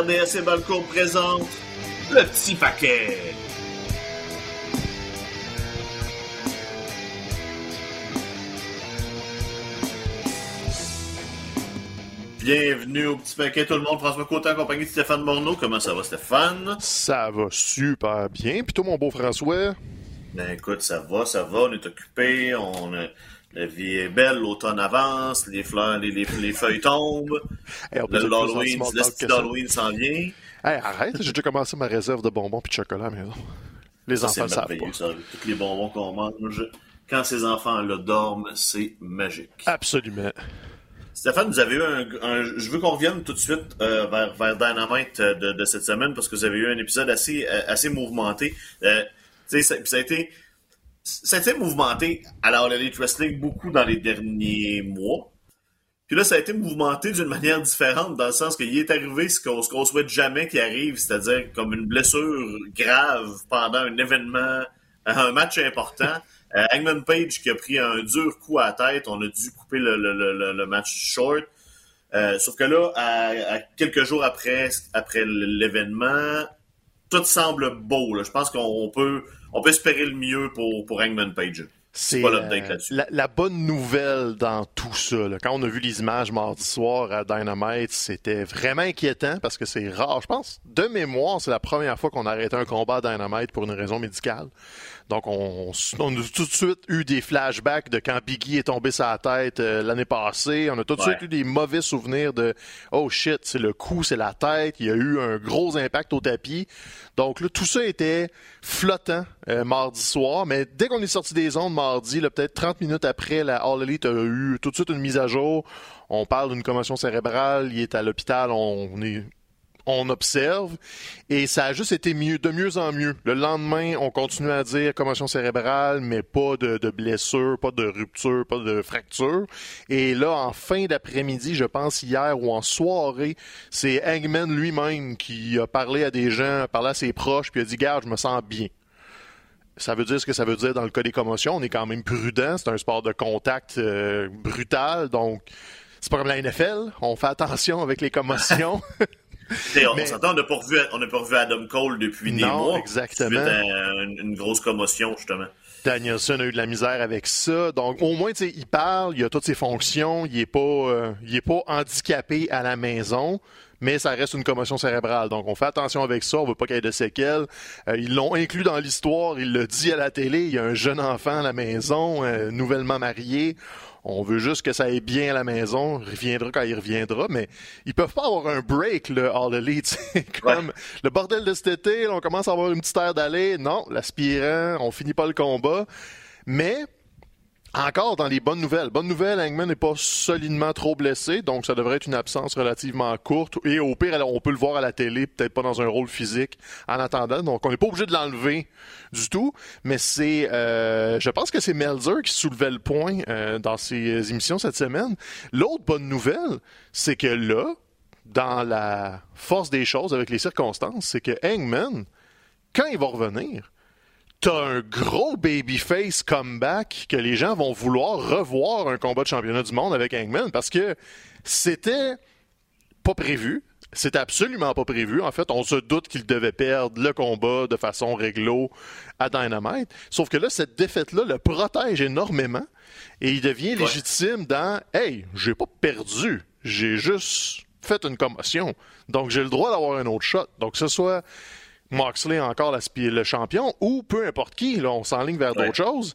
RDS et Balcourt présente le petit paquet. Bienvenue au petit paquet tout le monde. François Côté en compagnie de Stéphane Morneau. Comment ça va Stéphane? Ça va super bien. Puis toi mon beau François? Ben écoute, ça va, ça va. On est occupé. On a la vie est belle, l'automne avance, les fleurs, les, les, les feuilles tombent. Hey, le d'Halloween s'en vient. Hey, arrête, j'ai déjà commencé ma réserve de bonbons puis de chocolat maison. Les Ça, enfants savent pas. ça. Tous les bonbons qu'on mange. Quand ces enfants-là dorment, c'est magique. Absolument. Stéphane, vous avez eu un, un- je veux qu'on revienne tout de suite euh, vers, vers Dynamite euh, de, de cette semaine parce que vous avez eu un épisode assez, euh, assez mouvementé. Euh, tu sais, ça, ça a été, ça a été mouvementé à la All Elite Wrestling beaucoup dans les derniers mois. Puis là, ça a été mouvementé d'une manière différente dans le sens qu'il est arrivé ce qu'on, qu'on souhaite jamais qu'il arrive, c'est-à-dire comme une blessure grave pendant un événement, un match important. Euh, Hangman Page qui a pris un dur coup à la tête, on a dû couper le, le- le- le- le match short. Euh, sauf que là, à, à quelques jours après, après l'événement, tout semble beau. là. Je pense qu'on peut, on peut espérer le mieux pour, pour Hangman Page. C'est là-dessus. la, la bonne nouvelle dans tout ça. là. Quand on a vu les images mardi soir à Dynamite, c'était vraiment inquiétant parce que c'est rare. Je pense, de mémoire, c'est la première fois qu'on a arrêté un combat à Dynamite pour une raison médicale. Donc, on, on a tout de suite eu des flashbacks de quand Biggie est tombé sur la tête euh, l'année passée. On a tout de Ouais. suite eu des mauvais souvenirs de oh shit, c'est le coup, c'est la tête. Il y a eu un gros impact au tapis. Donc là, tout ça était flottant euh, mardi soir. Mais dès qu'on est sorti des ondes mardi, peut-être 30 minutes après, la All Elite a eu tout de suite une mise à jour. On parle d'une commotion cérébrale. Il est à l'hôpital. On est on observe et ça a juste été mieux, de mieux en mieux. Le lendemain, on continue à dire commotion cérébrale, mais pas de, blessure, pas de rupture, pas de fracture. Et là, en fin d'après-midi, je pense hier ou en soirée, c'est Hangman lui-même qui a parlé à des gens, a parlé à ses proches, puis a dit, garde, je me sens bien. Ça veut dire ce que ça veut dire dans le cas des commotions. On est quand même prudent. C'est un sport de contact euh, brutal, donc c'est pas comme la NFL. On fait attention avec les commotions. On Mais- s'entend, on n'a pas, pas revu Adam Cole depuis des Non, mois. exactement. Suite à une, une grosse commotion, justement. Danielson a eu de la misère avec ça. Donc, au moins, tu sais, il parle, il a toutes ses fonctions, il est pas, euh, il est pas handicapé à la maison, mais ça reste une commotion cérébrale. Donc, on fait attention avec ça, on veut pas qu'il y ait de séquelles. Euh, ils l'ont inclus dans l'histoire, il l'a dit à la télé, il y a un jeune enfant à la maison, euh, nouvellement marié. On veut juste que ça aille bien à la maison. Il reviendra quand il reviendra, mais ils peuvent pas avoir un break, le All Elite. C'est comme le bordel de cet été, là, on commence à avoir une petite aire d'aller. Non, l'aspirant, on finit pas le combat. Mais encore dans les bonnes nouvelles. Bonne nouvelle, Hangman n'est pas solidement trop blessé, donc ça devrait être une absence relativement courte. Et au pire, on peut le voir à la télé, peut-être pas dans un rôle physique en attendant. Donc on n'est pas obligé de l'enlever du tout. Mais c'est, euh, je pense que c'est Melzer qui soulevait le point euh, dans ses émissions cette semaine. L'autre bonne nouvelle, c'est que là, dans la force des choses avec les circonstances, c'est que Hangman, quand il va revenir, t'as un gros babyface comeback que les gens vont vouloir revoir un combat de championnat du monde avec Hangman parce que c'était pas prévu. C'était absolument pas prévu. En fait, on se doute qu'il devait perdre le combat de façon réglo à Dynamite. Sauf que là, cette défaite-là le protège énormément et il devient légitime dans Hey, j'ai pas perdu. J'ai juste fait une commotion. Donc, j'ai le droit d'avoir un autre shot. Donc, que ce soit Moxley encore la le champion ou peu importe qui, là, on s'enligne vers Ouais. d'autres choses.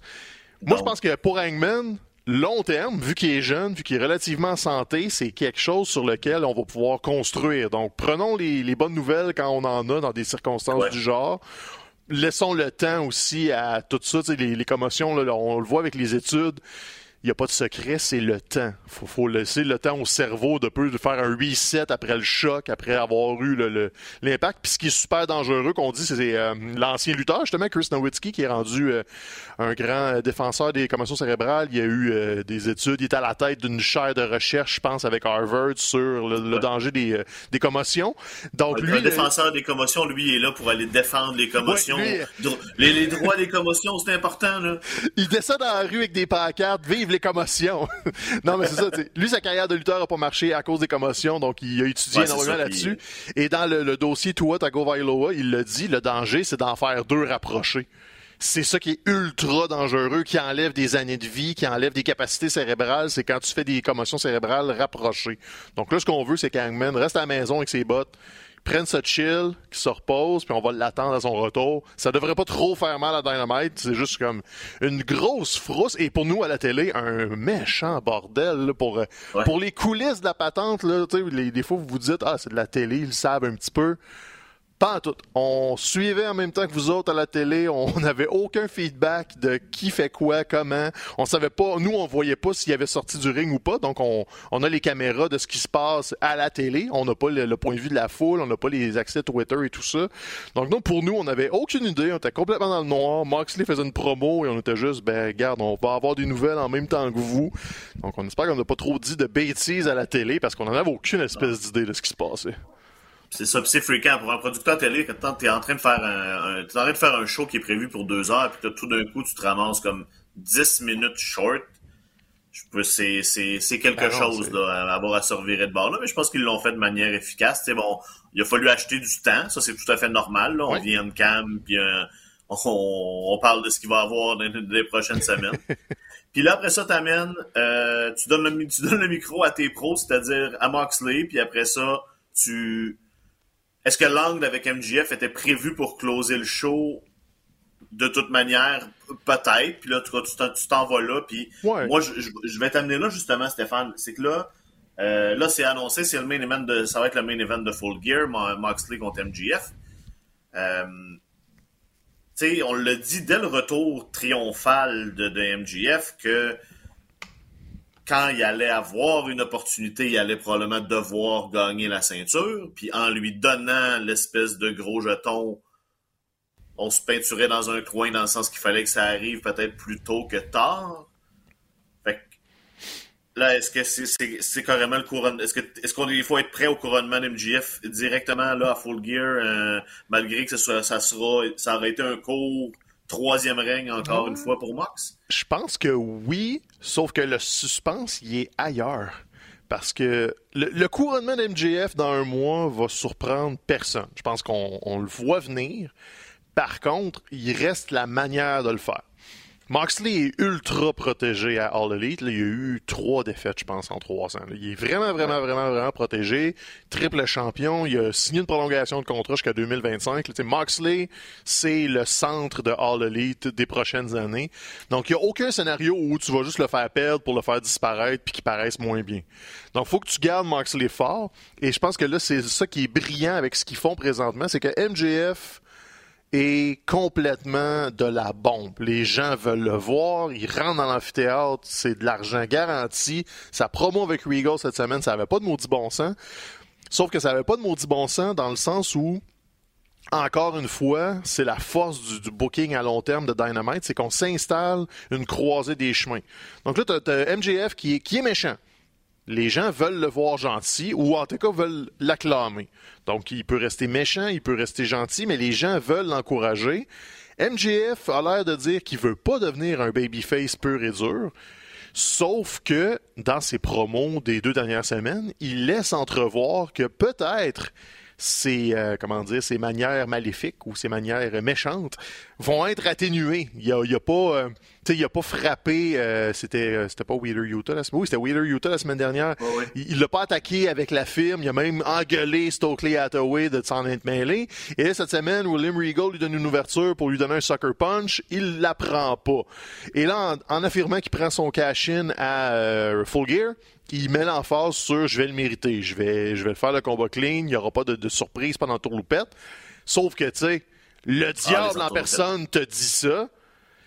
Moi, je pense que pour Hangman, long terme, vu qu'il est jeune, vu qu'il est relativement en santé, c'est quelque chose sur lequel on va pouvoir construire. Donc, prenons les, les bonnes nouvelles quand on en a dans des circonstances Ouais. du genre. Laissons le temps aussi à tout ça, les, les commotions, là, on le voit avec les études. Il n'y a pas de secret, c'est le temps. faut, faut laisser le temps au cerveau de peu de faire un reset après le choc, après avoir eu l'impact. Puis ce qui est super dangereux qu'on dit, c'est euh, l'ancien lutteur, justement, Chris Nowitzki, qui est rendu euh, un grand défenseur des commotions cérébrales. Il y a eu euh, des études, il est à la tête d'une chaire de recherche, je pense, avec Harvard sur le, danger des, des commotions. Donc Un lui, le- défenseur des commotions, lui, il est là pour aller défendre les commotions. Ouais, lui- Dro- les, les droits des commotions, c'est important, là. il descend dans la rue avec des pancartes, vive les commotions. non, mais c'est ça. Lui, sa carrière de lutteur n'a pas marché à cause des commotions, donc il a étudié énormément là-dessus. Et dans le, dossier Tua Tagovailoa, il l'a dit, le danger, c'est d'en faire deux rapprochés c'est ça qui est ultra dangereux, qui enlève des années de vie, qui enlève des capacités cérébrales, c'est quand tu fais des commotions cérébrales rapprochées. Donc là, ce qu'on veut, c'est qu'Hangman reste à la maison avec ses bottes, prenne sa chill, qu'il se repose, puis on va l'attendre à son retour. Ça devrait pas trop faire mal à Dynamite, c'est juste comme une grosse frousse, et pour nous à la télé, un méchant bordel pour, euh, pour les coulisses de la patente. Là, les, des fois, vous vous dites, ah, c'est de la télé, ils le savent un petit peu. Pas tout. On suivait en même temps que vous autres à la télé. On n'avait aucun feedback de qui fait quoi, comment. On savait pas. Nous, on voyait pas s'il y avait sorti du ring ou pas. Donc, on, a les caméras de ce qui se passe à la télé. On n'a pas le, point de vue de la foule. On n'a pas les accès Twitter et tout ça. Donc, pour nous, on n'avait aucune idée. On était complètement dans le noir. Moxley faisait une promo et on était juste, ben, regarde, on va avoir des nouvelles en même temps que vous. Donc, on espère qu'on n'a pas trop dit de bêtises à la télé parce qu'on n'en avait aucune espèce d'idée de ce qui se passait. C'est ça, c'est fréquent pour un producteur télé quand t'es en train de faire un, es en train de faire un show qui est prévu pour deux heures, puis tout d'un coup tu te ramasses comme 10 minutes short. C'est, c'est, quelque ben chose là, à avoir à se revirer de bord là, mais je pense qu'ils l'ont fait de manière efficace. Bon, il a fallu acheter du temps, ça c'est tout à fait normal. Là. On vient de cam, puis euh, on, parle de ce qu'il va avoir dans, les prochaines semaines. puis là après ça t'amènes, euh, tu donnes le tu donnes le micro à tes pros, c'est-à-dire à Moxley, puis après ça tu est-ce que l'angle avec MGF était prévu pour closer le show de toute manière? Peut-être. Puis là, tu t'en vas là. Puis moi, je, vais t'amener là, justement, Stéphane. C'est que là, euh, là, c'est annoncé, c'est le main event de, ça va être le main event de Full Gear, Moxley contre MGF. Euh, sais, on l'a dit dès le retour triomphal de, de MGF que quand il allait avoir une opportunité, il allait probablement devoir gagner la ceinture. Puis en lui donnant l'espèce de gros jeton, on se peinturait dans un coin dans le sens qu'il fallait que ça arrive peut-être plus tôt que tard. Fait que, là, est-ce que c'est carrément le couronnement? Est-ce qu'il faut être prêt au couronnement MGF directement là à Full Gear, euh, malgré que ça, ça sera ça aurait été un cours troisième règne encore une fois pour Mox? Je pense que oui, sauf que le suspense, il est ailleurs. Parce que le, couronnement d'MJF dans un mois va surprendre personne. Je pense qu'on le voit venir. Par contre, il reste la manière de le faire. Moxley est ultra protégé à All Elite. il y a eu trois défaites, je pense, en trois ans. Il est vraiment, vraiment, vraiment, vraiment protégé. Triple champion. Il a signé une prolongation de contrat jusqu'à 2025. Moxley, c'est le centre de All Elite des prochaines années. Donc, il n'y a aucun scénario où tu vas juste le faire perdre pour le faire disparaître puis qu'il paraisse moins bien. Donc, il faut que tu gardes Moxley fort. Et je pense que là, c'est ça qui est brillant avec ce qu'ils font présentement. C'est que MJF est complètement de la bombe. Les gens veulent le voir, ils rentrent dans l'amphithéâtre, c'est de l'argent garanti. Sa promo avec Regal cette semaine, ça n'avait pas de maudit bon sens. Sauf que ça n'avait pas de maudit bon sens dans le sens où, encore une fois, c'est la force du, booking à long terme de Dynamite, c'est qu'on s'installe une croisée des chemins. Donc là, tu as, MJF qui est méchant les gens veulent le voir gentil ou en tout cas veulent l'acclamer. Donc il peut rester méchant, il peut rester gentil, mais les gens veulent l'encourager. MJF a l'air de dire qu'il veut pas devenir un babyface pur et dur. Sauf que dans ses promos des deux dernières semaines, il laisse entrevoir que peut-être ses, euh, comment dire, ses manières maléfiques ou ses manières méchantes vont être atténuées. Il n'y a, pas, euh, il a pas frappé, euh, c'était, c'était pas Wheeler Utah la semaine, oui, c'était Wheeler Utah la semaine dernière. Il l'a pas attaqué avec la firme, il a même engueulé Stokely Hathaway de s'en être mêlé. Et là, cette semaine, William Regal lui donne une ouverture pour lui donner un sucker punch, il la prend pas. Et là, en, affirmant qu'il prend son cash-in à Full Gear, il met l'emphase sur je vais le mériter, je vais, je vais le faire le combat clean, il n'y aura pas de, surprise pendant le tourloupette. Sauf que, tu sais, le ah, diable en personne te dit ça.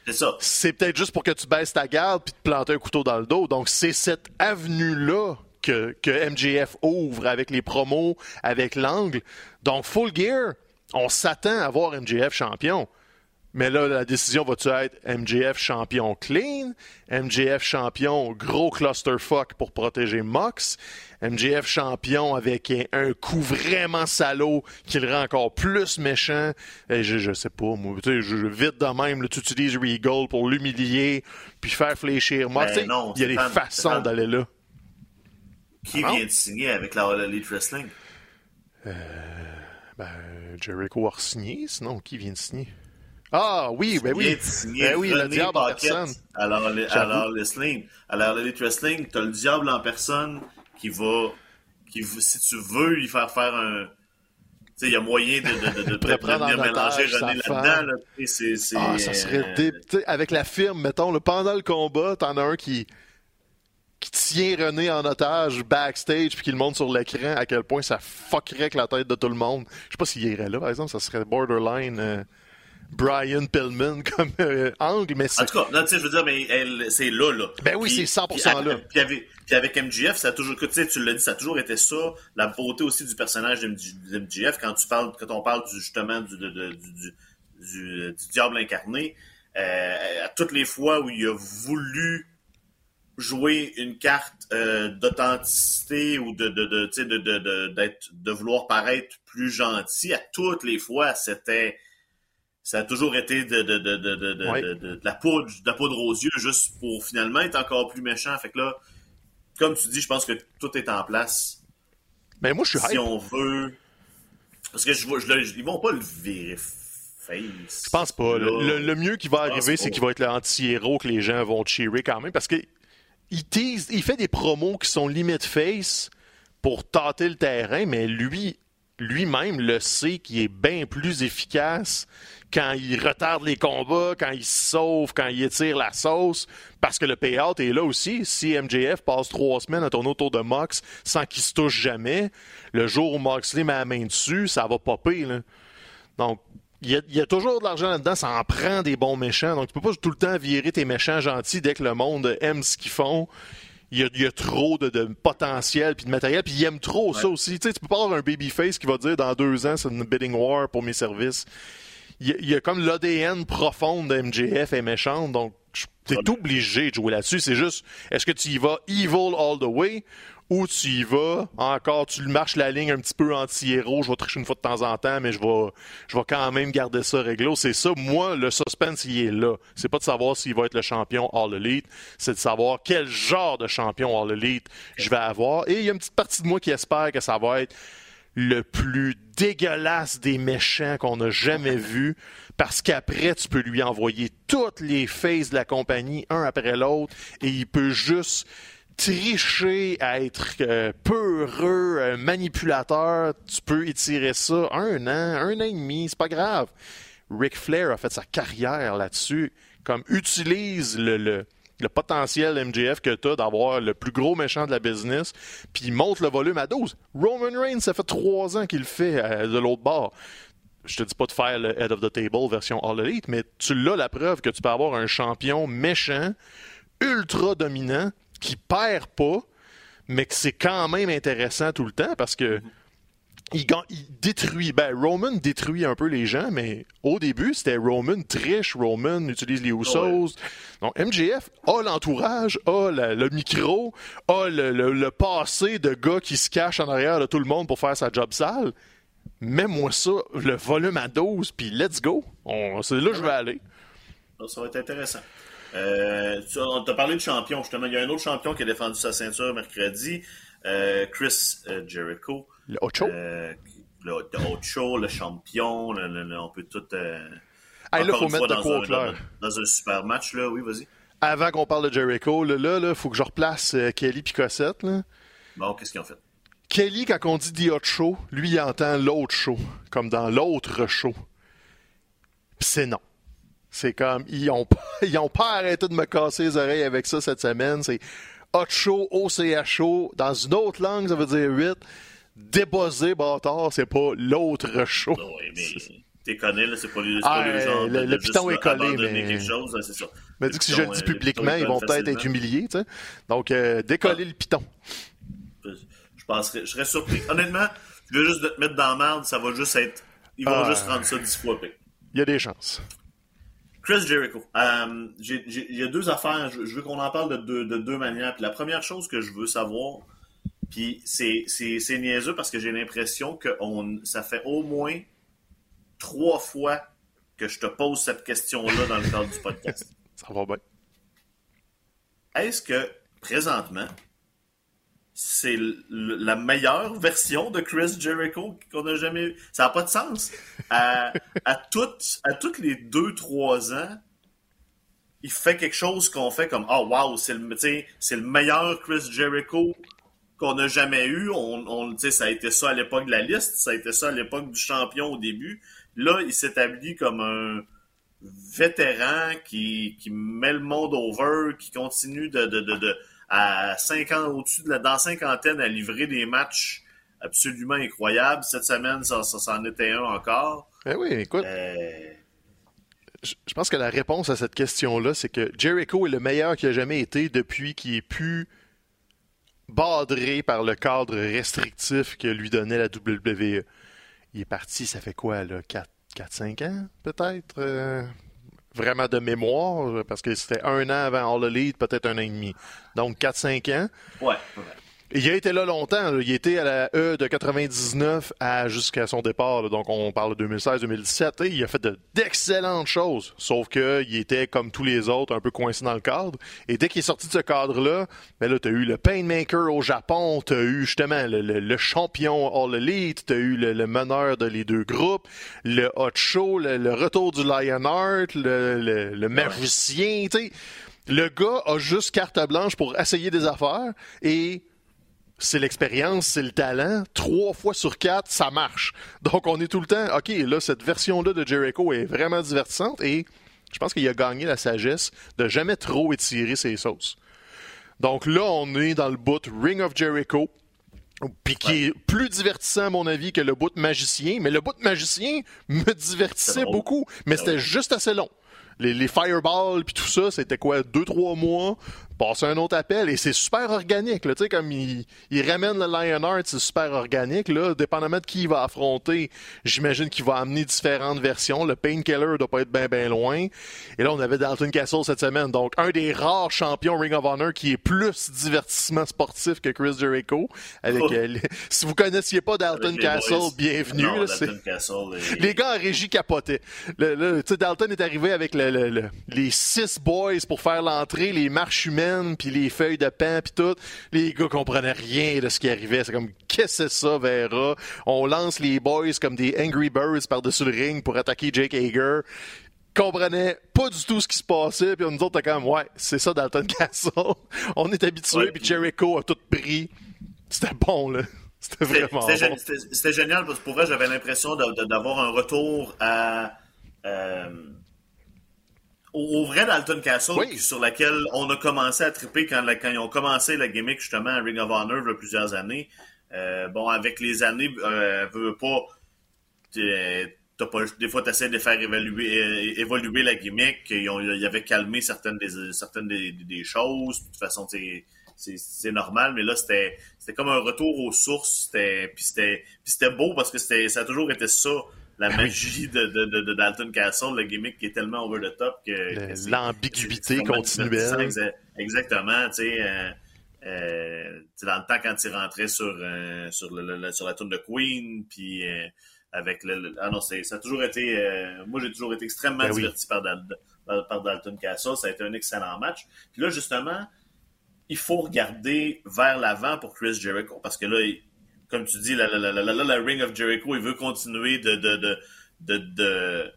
C'est ça. C'est peut-être juste pour que tu baisses ta garde puis te planter un couteau dans le dos. Donc, c'est cette avenue-là que, que MJF ouvre avec les promos, avec l'angle. Donc, Full Gear, on s'attend à voir MJF champion. Mais là, la décision va-tu être MJF champion clean, MJF champion gros clusterfuck pour protéger Mox, MJF champion avec un coup vraiment salaud qui le rend encore plus méchant? Et je, je sais pas, moi, tu sais, je, vite de même, tu utilises Regal pour l'humilier, puis faire fléchir Mox. Ben non, il y a des façons d'aller là. Qui Ah vient de signer avec la All Elite Wrestling? Ben, Jericho a signé, sinon, qui vient de signer? Ah oui, ben oui. Ben oui, le diable en personne. la All- à J'avoue. la All Wrestling. T'as le diable en personne qui va, qui, si tu veux lui faire faire un, tu sais, il y a moyen de, de, de, venir en mélanger René là-dedans, là. C'est, c'est, Ah, ça serait euh, dé- avec la firme, mettons, là, pendant le combat, t'en as un qui qui tient René en otage backstage puis qui le montre sur l'écran à quel point ça fuckerait avec la tête de tout le monde. Je sais pas s'il irait là, par exemple, ça serait borderline euh, Brian Pillman comme euh, angle, mais En tout cas, non, tu sais, je veux dire, mais elle, c'est là, là. Ben oui, c'est 100% puis, là. Puis avec, puis avec MGF, ça a toujours, tu sais, tu l'as dit, ça a toujours été ça, la beauté aussi du personnage d'MGF, quand tu parles, quand on parle du, justement du, de- de- du, du, du- du diable incarné, euh, à toutes les fois où il a voulu jouer une carte euh, d'authenticité ou de de de, de, de, de, d'être- de vouloir paraître plus gentil à toutes les fois c'était ça a toujours été de, de, de, de, de, de- Ouais. de- de- de la poudre de la poudre aux yeux juste pour finalement être encore plus méchant fait que là comme tu dis je pense que tout est en place mais moi je suis si hype. on veut parce que je vois je, le- je- ils vont pas le virer face Je pense pas. Le, Là. le- le mieux qui va arriver, c'est qu'il va être l'anti-héros que les gens vont cheerer quand même parce que il tease, il fait des promos qui sont limite face pour tâter le terrain, mais lui, lui-même le sait qu'il est bien plus efficace quand il retarde les combats, quand il sauve, quand il étire la sauce, parce que le payout est là aussi. Si MJF passe trois semaines à tourner autour de Mox sans qu'il se touche jamais, le jour où Moxley met la main dessus, ça va popper. Donc, il y, a, il y a toujours de l'argent là-dedans, ça en prend des bons méchants. Donc, tu peux pas tout le temps virer tes méchants gentils dès que le monde aime ce qu'ils font. Il y a, il y a trop de, de potentiel puis de matériel, puis il aime trop ça aussi. Tu sais, tu peux pas avoir un babyface qui va dire dans deux ans c'est une bidding war pour mes services. Il y a, il y a comme l'ADN profonde de MJF est méchante, donc t'es obligé de jouer là-dessus. C'est juste, est-ce que tu y vas evil all the way ou tu y vas encore, tu marches la ligne un petit peu anti-héros, je vais tricher une fois de temps en temps, mais je vais, je vais quand même garder ça réglo. C'est ça, moi, le suspense, il est là. C'est pas de savoir s'il va être le champion All Elite, c'est de savoir quel genre de champion All Elite je vais avoir. Et il y a une petite partie de moi qui espère que ça va être le plus dégueulasse des méchants qu'on a jamais vu, parce qu'après, tu peux lui envoyer toutes les phases de la compagnie, un après l'autre, et il peut juste tricher à être euh, peureux, euh, manipulateur. Tu peux étirer ça un an, un an et demi, c'est pas grave. Ric Flair a fait sa carrière là-dessus, comme utilise le, potentiel MJF que tu as d'avoir le plus gros méchant de la business, puis monte le volume à 12. Roman Reigns, ça fait trois ans qu'il le fait euh, de l'autre bord. Je te dis pas de faire le Head of the Table version All Elite, mais tu l'as la preuve que tu peux avoir un champion méchant, ultra dominant, qui perd pas, mais que c'est quand même intéressant tout le temps parce que il, ga- il détruit. Ben, Roman détruit un peu les gens, mais au début, c'était Roman triche, Roman utilise les Usos. Donc, MJF a l'entourage, a la- le micro, a le, le- le passé de gars qui se cache en arrière de tout le monde pour faire sa job sale. Mets-moi ça, le volume à 12, puis let's go. C'est là que je vais aller. Ça va être intéressant. Euh, tu- on t'a parlé de champion, justement. Il y a un autre champion qui a défendu sa ceinture mercredi, euh, Chris euh, Jericho. Le Ocho? Euh, le, le Ocho, le champion, le- le- le- on peut tout. Hey, là, faut mettre de quoi au clair. Dans, dans un super match, là. Oui, vas-y. Avant qu'on parle de Jericho, là, là, là, faut que je replace Kelly puis Cossette, là. Bon, qu'est-ce qu'ils ont fait? Kelly, quand on dit The Hot Show, lui, il entend l'autre show, comme dans l'autre show. C'est non. C'est comme, ils ont, pas, ils ont pas arrêté de me casser les oreilles avec ça cette semaine. C'est Hot Show, OCHO. Dans une autre langue, ça veut dire 8. Débossé, bâtard, c'est pas l'autre show. Oh, oui, mais t'es connais, là, c'est pas le, c'est Ah, pas le genre le- de, le piton est collé, mais- quelque chose, là, c'est ça. Mais Le que si je le dis euh, le publiquement, piton, ils vont peut-être être humiliés, tu sais. Donc, euh, décoller le piton. Je penserais, je serais surpris. Honnêtement, tu veux juste te mettre dans la merde, ça va juste être. Ils vont Ah. juste rendre ça dix fois pire. Il y a des chances. Chris Jericho. Euh, il y a deux affaires. Je, veux qu'on en parle de deux, de deux manières. Puis la première chose que je veux savoir, puis c'est, c'est, niaiseux parce que j'ai l'impression que on, ça fait au moins trois fois que je te pose cette question-là dans le cadre du podcast. ça va bien. Est-ce que, présentement, c'est la meilleure version de Chris Jericho qu'on a jamais eu? Ça n'a pas de sens. À, à, toutes, à toutes les deux, trois ans, il fait quelque chose qu'on fait comme Oh wow, c'est le, le meilleur Chris Jericho qu'on n'a jamais eu. On, on ça a été ça à l'époque de la liste, ça a été ça à l'époque du champion au début. Là, il s'établit comme un vétéran qui, qui met le monde over, qui continue de, à 5 ans au-dessus de la dans cinquantaine à livrer des matchs absolument incroyables. Cette semaine, ça, ça, en était un encore. Eh oui, écoute. Euh, je pense que la réponse à cette question-là, c'est que Jericho est le meilleur qu'il a jamais été depuis qu'il est pu badré par le cadre restrictif que lui donnait la WWE. Il est parti, ça fait quoi, là, 4-5 ans, peut-être? Euh, vraiment de mémoire, parce que c'était un an avant All Elite, peut-être un an et demi. Donc 4-5 ans. Ouais. Il a été là longtemps. Il était à la E de 99 à jusqu'à son départ. Donc on parle de 2016-2017. Il a fait d'excellentes choses. Sauf qu'il était comme tous les autres, un peu coincé dans le cadre. Et dès qu'il est sorti de ce cadre-là, ben là, t'as eu le Painmaker au Japon, t'as eu justement le, champion All Elite, t'as eu le, meneur de les deux groupes, le Hot Show, le, retour du Lionheart, le, le, magicien. Le gars a juste carte blanche pour essayer des affaires et c'est l'expérience, c'est le talent. Trois fois sur quatre, ça marche. Donc, on est tout le temps, OK, là, cette version-là de Jericho est vraiment divertissante et je pense qu'il a gagné la sagesse de jamais trop étirer ses sauces. Donc là, on est dans le bout Ring of Jericho. Puis qui est plus divertissant, à mon avis, que le bout magicien. Mais le bout magicien me divertissait beaucoup. Mais c'était juste assez long. Les, les fireballs puis tout ça, c'était quoi, deux, trois mois? Passer un autre appel et c'est super organique. Là, comme il, il ramène le Lionheart, c'est super organique. Là, dépendamment de qui il va affronter, j'imagine qu'il va amener différentes versions. Le Painkiller doit pas être bien bien loin. Et là, on avait Dalton Castle cette semaine. Donc, un des rares champions Ring of Honor qui est plus divertissement sportif que Chris Jericho. Avec, oh. euh, si vous connaissiez pas Dalton Castle, bienvenue. Non, Dalton Castle Les gars en régie capotaient. Le, Dalton est arrivé avec les six boys pour faire l'entrée, les marches humaines puis les feuilles de pain, puis tout. Les gars comprenaient rien de ce qui arrivait. C'est comme, qu'est-ce que c'est ça, Vera? On lance les boys comme des Angry Birds par-dessus le ring pour attaquer Jake Hager comprenaient pas du tout ce qui se passait, puis nous autres, comme, ouais, c'est ça Dalton Castle. On est habitués, puis Jericho a tout pris. C'était bon, là. C'était vraiment bon. C'était génial, parce que pour vrai, j'avais l'impression d'avoir un retour à... Euh, au, vrai Dalton Castle, sur laquelle on a commencé à triper quand, quand ils ont commencé la gimmick justement à Ring of Honor il y a plusieurs années. Euh, bon, avec les années, euh, veut pas, pas, des fois, tu essaies de faire évaluer, euh, évoluer la gimmick. Ils, ont, ils avaient calmé certaines des, certaines des, des choses. De toute façon, c'est normal, mais là, c'était comme un retour aux sources. Puis c'était beau parce que ça a toujours été ça la ben magie de, de, de, Dalton Castle, le gimmick qui est tellement over the top que. L'ambiguïté continuelle. Exactement, tu sais. Euh, euh, dans le temps quand il rentrait sur, euh, sur, le, sur la tourne de Queen, puis avec le, Ah non, ça a toujours été. Moi, j'ai toujours été extrêmement ben diverti par, par, Dalton Castle. Ça a été un excellent match. Puis là, justement, il faut regarder vers l'avant pour Chris Jericho parce que là, comme tu dis, la, la, la, la, Ring of Jericho, il veut continuer de, de, de, de,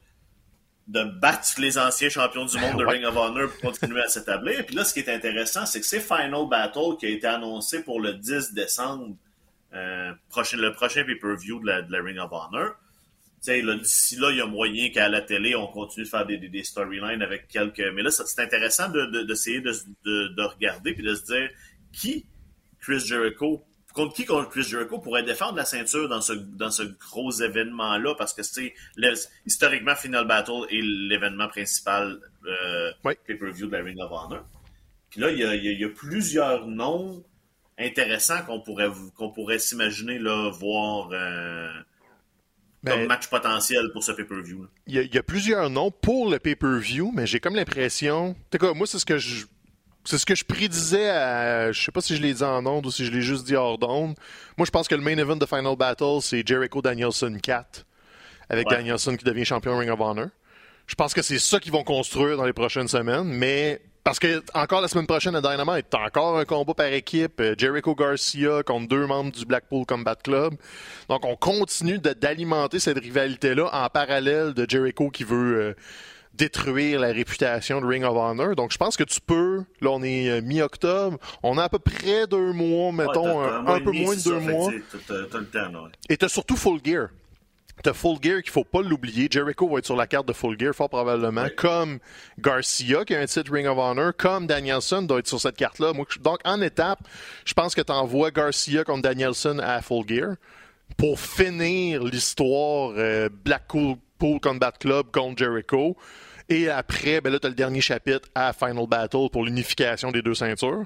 de, battre les anciens champions du monde de Ring of Honor pour continuer à s'établir. Et puis là, ce qui est intéressant, c'est que c'est Final Battle qui a été annoncé pour le 10 décembre, euh, prochain, le prochain pay-per-view de la, de la Ring of Honor. D'ici là, il y a moyen qu'à la télé, on continue de faire des, des, des storylines avec quelques... Mais là, c'est intéressant d'essayer de, de, de, regarder puis de se dire qui Chris Jericho contre qui contre Chris Jericho pourrait défendre la ceinture dans ce, dans ce gros événement-là? Parce que c'est historiquement Final Battle est l'événement principal euh, pay-per-view de la Ring of Honor. Puis là, il y a, y a, plusieurs noms intéressants qu'on pourrait qu'on pourrait s'imaginer voir euh, comme match potentiel pour ce pay-per-view. Il y, a plusieurs noms pour le pay-per-view, mais j'ai comme l'impression. Moi, c'est ce que je. C'est ce que je prédisais à. Je sais pas si je l'ai dit en ondes ou si je l'ai juste dit hors d'onde. Moi, je pense que le main event de Final Battle, c'est Jericho Danielson 4, avec Danielson qui devient champion Ring of Honor. Je pense que c'est ça qu'ils vont construire dans les prochaines semaines, mais parce que encore la semaine prochaine à Dynamite, t'as encore un combat par équipe, euh, Jericho Garcia contre deux membres du Blackpool Combat Club. Donc on continue d'alimenter cette rivalité-là en parallèle de Jericho qui veut euh, détruire la réputation de Ring of Honor. Donc je pense que tu peux, là on est euh, mi-octobre, on a à peu près deux mois, mettons, un, peu moins de deux mois. Et t'as surtout Full Gear. T'as Full Gear qu'il faut pas l'oublier. Jericho va être sur la carte de Full Gear fort probablement, comme Garcia qui a un titre Ring of Honor, comme Danielson doit être sur cette carte-là. Donc en étape, je pense que tu envoies Garcia contre Danielson à Full Gear pour finir l'histoire euh, Blackpool Combat Club contre Jericho. Et après, ben là, tu as le dernier chapitre à Final Battle pour l'unification des deux ceintures.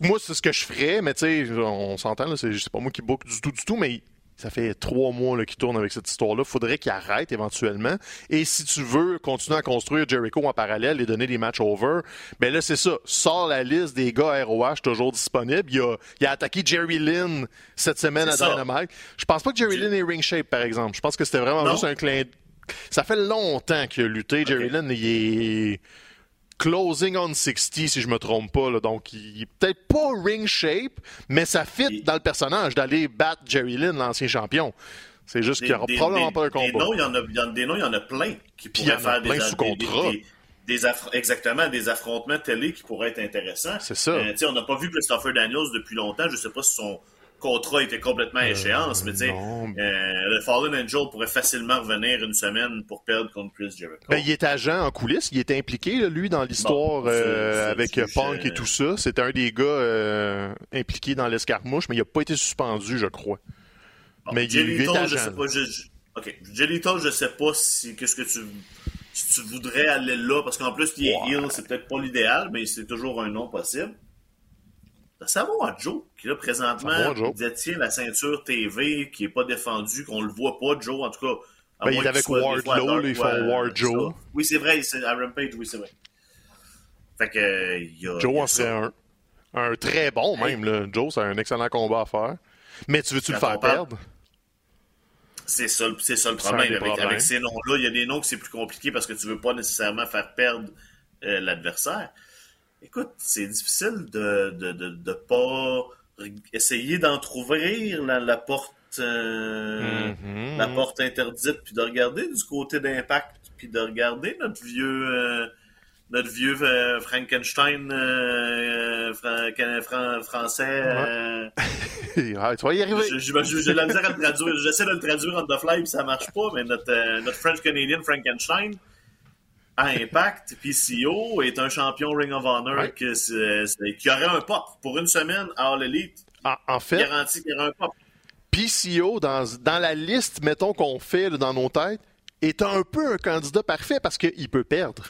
Moi, c'est ce que je ferais, mais tu sais, on s'entend, c'est pas moi qui book du tout, du tout, mais ça fait trois mois qu'il tourne avec cette histoire-là. Faudrait qu'il arrête éventuellement. Et si tu veux continuer à construire Jericho en parallèle et donner des matchs over, ben là, c'est ça. Sors la liste des gars ROH toujours disponibles. Il a, il a attaqué Jerry Lynn cette semaine à Dynamite. Je pense pas que Jerry Lynn est ring shape, par exemple. Je pense que c'était vraiment juste un clin. Ça fait longtemps qu'il a lutté. Jerry Lynn, il est closing on 60, si je me trompe pas. Là. Donc, il est peut-être pas ring shape, mais ça fit dans le personnage d'aller battre Jerry Lynn, l'ancien champion. C'est juste qu'il n'y aura probablement pas un combat. Des noms, il y en a, des noms, il y en a plein qui pourraient faire des, sous contrat. Des, exactement, des affrontements télé qui pourraient être intéressants. C'est ça. Euh, on n'a pas vu Christopher Daniels depuis longtemps. Je ne sais pas si son contrat était complètement à euh, échéance, mais tu sais, euh, le Fallen Angel pourrait facilement revenir une semaine pour perdre contre Chris Jericho. Ben, il est agent en coulisses, il était impliqué, lui, dans l'histoire euh, avec Punk et tout ça. C'était un des gars impliqués dans l'escarmouche, mais il n'a pas été suspendu, je crois. mais il, est agent. Je sais pas, je, sais pas si qu'est-ce que tu si tu voudrais aller là, parce qu'en plus, il est ouais. c'est peut-être pas l'idéal, mais c'est toujours un nom possible. Samoa Joe, qui là présentement détient la ceinture TV, qui n'est pas défendue, qu'on le voit pas, Joe, en tout cas. Ben, il est avec Wardlow, ils font Ward Joe. Oui, c'est vrai, c'est à Rampage, oui, c'est vrai. Fait que, y a, Joe en serait un. Un très bon, même, là. Joe, c'est un excellent combat à faire. Mais tu veux-tu le faire perdre? C'est ça, c'est ça le problème. Avec, avec, ces noms-là, il y a des noms que c'est plus compliqué parce que tu veux pas nécessairement faire perdre euh, l'adversaire. Écoute, c'est difficile de de, de, de, pas essayer d'entrouvrir la, la porte euh, mm-hmm. la porte interdite puis de regarder du côté d'impact puis de regarder notre vieux euh, notre vieux euh, Frankenstein français. ah, tu vas y arriver. J'ai la misère à le traduire. J'essaie de le traduire en the fly puis ça marche pas, mais notre, notre French Canadian Frankenstein à Impact, PCO est un champion Ring of Honor qui aurait un pop pour une semaine à All Elite. En, fait, garantie qu'il y aurait un pop. PCO, dans, dans la liste, mettons, qu'on fait dans nos têtes, est un peu un candidat parfait parce qu'il peut perdre.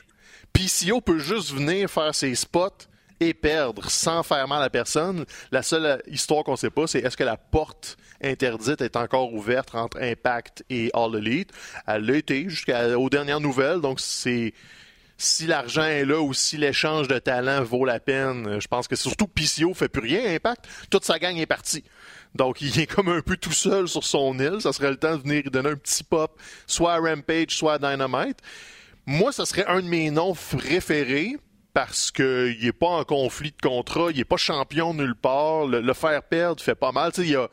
PCO peut juste venir faire ses spots et perdre sans faire mal à personne. La seule histoire qu'on ne sait pas, c'est est-ce que la porte interdite est encore ouverte entre Impact et All Elite? Elle l'a été jusqu'aux dernières nouvelles, donc c'est si l'argent est là ou si l'échange de talent vaut la peine, je pense que surtout PCO fait plus rien Impact, toute sa gang est partie. Donc il est comme un peu tout seul sur son île, ça serait le temps de venir donner un petit pop soit à Rampage, soit à Dynamite. Moi, ça serait un de mes noms préférés parce qu'il n'est pas en conflit de contrat, il n'est pas champion nulle part. Le, faire perdre fait pas mal. Il y a,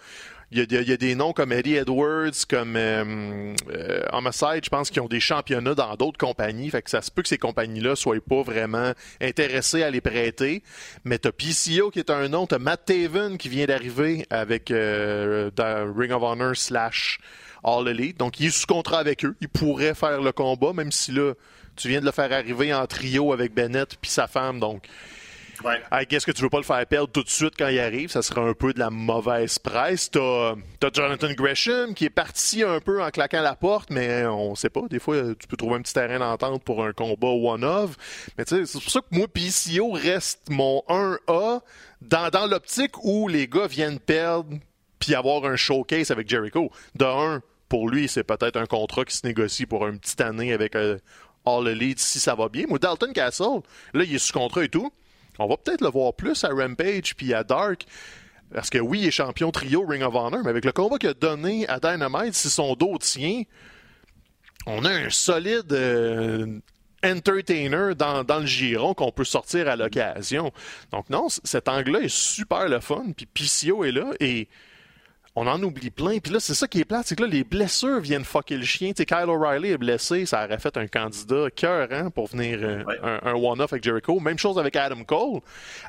y, a, des noms comme Eddie Edwards, comme euh, euh, je pense, qui ont des championnats dans d'autres compagnies. Fait que ça se peut que ces compagnies-là soient pas vraiment intéressées à les prêter. Mais t'as PCO qui est un nom, t'as Matt Taven qui vient d'arriver avec euh, Ring of Honor slash All Elite. Donc il est sous contrat avec eux. Il pourrait faire le combat, même si là, tu viens de le faire arriver en trio avec Bennett puis sa femme, donc. Ouais. Qu'est-ce que tu veux pas le faire perdre tout de suite quand il arrive? Ça serait un peu de la mauvaise presse. T'as as Jonathan Gresham qui est parti un peu en claquant la porte, mais on sait pas. Des fois, tu peux trouver un petit terrain d'entente pour un combat one-of. Mais tu sais, c'est pour ça que moi, PCO reste mon 1A dans, dans l'optique où les gars viennent perdre puis avoir un showcase avec Jericho. De un, pour lui, c'est peut-être un contrat qui se négocie pour une petite année avec euh, All Elite si ça va bien. Mais Dalton Castle, là, il est sous contrat et tout. On va peut-être le voir plus à Rampage puis à Dark. Parce que oui, il est champion trio Ring of Honor, mais avec le combat qu'il a donné à Dynamite, si son dos tient, on a un solide euh, entertainer dans, dans, le giron qu'on peut sortir à l'occasion. Donc non, cet angle-là est super le fun. Puis PCO est là et on en oublie plein. Puis là, c'est ça qui est plate, c'est que là, les blessures viennent fucker le chien. Tu sais, Kyle O'Reilly est blessé, ça aurait fait un candidat cœur hein, pour venir euh, un, one-off avec Jericho. Même chose avec Adam Cole.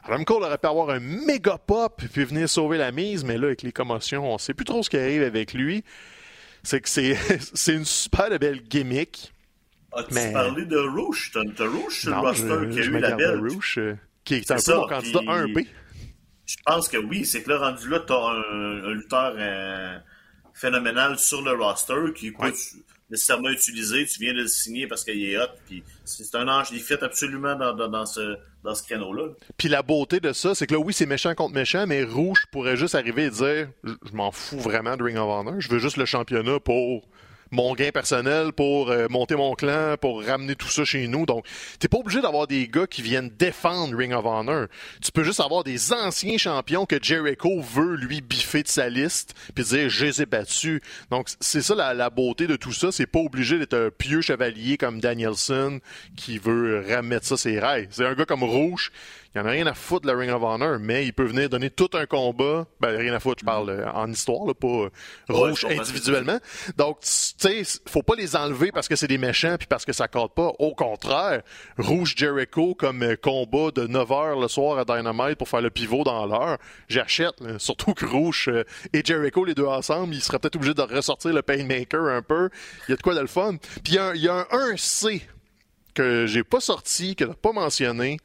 Adam Cole aurait pu avoir un méga pop puis venir sauver la mise, mais là, avec les commotions, on sait plus trop ce qui arrive avec lui. C'est que c'est, c'est une super belle gimmick. As-tu mais... parlé de Rouge? T'as Rouge sur le roster qui a eu la belle? Rouge, euh, qui est, un peu mon candidat 1B. Je pense que oui, c'est que là, rendu là, tu as un, lutteur euh, phénoménal sur le roster qui peut nécessairement utiliser. Tu viens de le signer parce qu'il est hot. Puis c'est un ange. Il fait absolument dans, dans, ce, dans ce créneau-là. Puis la beauté de ça, c'est que là, oui, c'est méchant contre méchant, mais Rouge pourrait juste arriver et dire Je m'en fous vraiment de Ring of Honor. Je veux juste le championnat pour mon gain personnel pour euh, monter mon clan, pour ramener tout ça chez nous. Donc, t'es pas obligé d'avoir des gars qui viennent défendre Ring of Honor. Tu peux juste avoir des anciens champions que Jericho veut lui biffer de sa liste, puis dire je les ai battus. Donc, c'est ça la, beauté de tout ça. C'est pas obligé d'être un pieux chevalier comme Danielson qui veut remettre ça ses rails. C'est un gars comme Rouge il n'y en a rien à foutre de la Ring of Honor, mais il peut venir donner tout un combat. Ben, rien à foutre, je parle euh, en histoire, là, pas euh, rouge individuellement. Donc, tu sais, faut pas les enlever parce que c'est des méchants puis parce que ça compte pas. Au contraire, Rouge Jericho comme euh, combat de 9 h le soir à Dynamite pour faire le pivot dans l'heure, j'achète. Surtout que Rouge et Jericho, les deux ensemble, ils seraient peut-être obligés de ressortir le Painmaker un peu. Il y a de quoi de le fun. Puis il y, a un 1C que j'ai pas sorti, que t'as pas mentionné,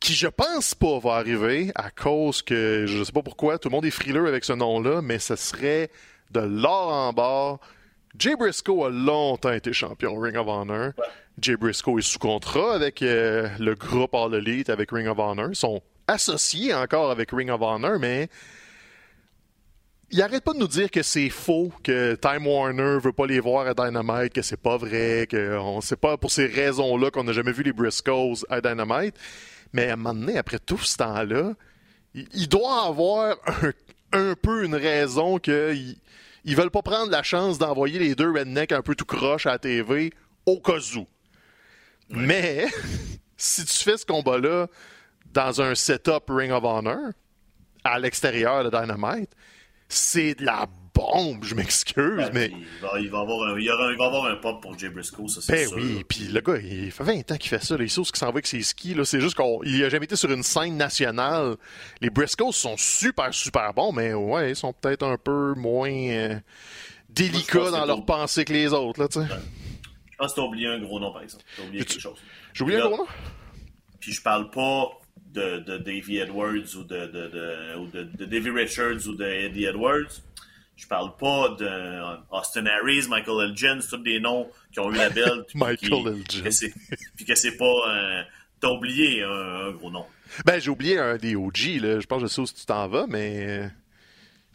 qui je pense pas va arriver à cause que je sais pas pourquoi tout le monde est frileux avec ce nom-là, mais ce serait de l'or en bas. Jay Briscoe a longtemps été champion Ring of Honor. Jay Briscoe est sous contrat avec euh, le groupe All Elite, avec Ring of Honor. Ils sont associés encore avec Ring of Honor, mais il arrête pas de nous dire que c'est faux, que Time Warner veut pas les voir à Dynamite, que c'est pas vrai, que on sait pas pour ces raisons-là qu'on n'a jamais vu les Briscoes à Dynamite. Mais à un moment donné, après tout ce temps-là, il, doit avoir un, peu une raison qu'ils ils veulent pas prendre la chance d'envoyer les deux rednecks un peu tout croche à la TV au cas où. Mais si tu fais ce combat-là dans un setup Ring of Honor, à l'extérieur de Dynamite, c'est de la bombe, je m'excuse, ben, mais. Il va, avoir un, il, va avoir un pop pour Jay Briscoe, ça c'est ben oui, puis le gars, il fait 20 ans qu'il fait ça, il sait ce qu'il s'en va avec ses skis, là. C'est juste qu'il a jamais été sur une scène nationale. Les Briscoes sont super, super bons, mais ouais, ils sont peut-être un peu moins euh, délicats dans leur pensée que les autres, là, tu sais. Je pense que t'as oublié un gros nom, par exemple. T'as oublié quelque chose. J'ai oublié un gros nom? Puis je parle pas de, de Davey Edwards ou de, de, de, ou de, de Davey Richards ou de Eddie Edwards. Je parle pas de Austin Harris, Michael Elgin, tous des noms qui ont eu la belle. Michael Elgin. Puis que c'est pas. T'as oublié un, gros nom. Ben, j'ai oublié un des OG, là. Je pense que je sais où tu t'en vas, mais.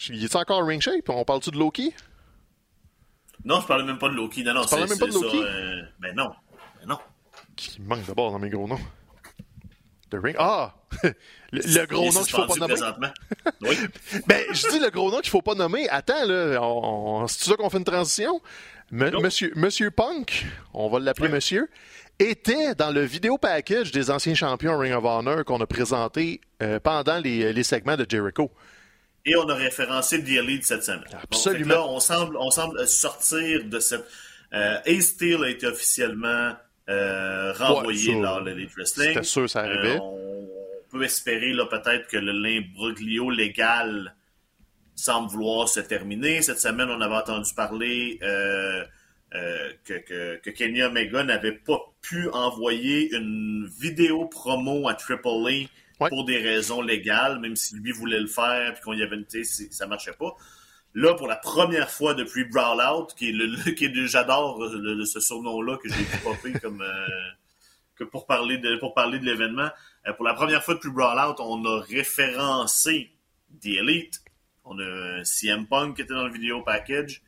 Il est encore ring shape? On parle-tu de Loki? Non, je parlais même pas de Loki. Non, non, tu parlais même pas de Loki? Euh, ben non. Ben non. Qui manque d'abord dans mes gros noms. The Ring. Ah! le, gros nom qu'il faut pas nommer. Oui. ben, je dis le gros nom qu'il faut pas nommer. Attends, là, c'est ça qu'on fait une transition? monsieur, monsieur Punk, on va l'appeler monsieur, était dans le vidéo package des anciens champions Ring of Honor qu'on a présenté euh, pendant les, les, segments de Jericho. Et on a référencé The Elite cette semaine. Absolument. là, on semble, on semble sortir de cette. Euh, Ace Steel a été officiellement euh, renvoyé dans l'Elite Wrestling. C'était sûr, ça arrivait. Euh, on peut espérer là peut-être que le l'imbroglio légal semble vouloir se terminer. Cette semaine, on avait entendu parler euh, que, que, que, Kenny Omega n'avait pas pu envoyer une vidéo promo à Triple A pour des raisons légales, même si lui voulait le faire, puis qu'on y avait une ça marchait pas. Là, pour la première fois depuis Brawl Out, qui est le, qui est j'adore ce surnom-là que j'ai popé comme euh, que pour parler de pour parler de l'événement. Euh, pour la première fois depuis Brawl Out, on a référencé The Elite. On a CM Punk qui était dans le vidéo package.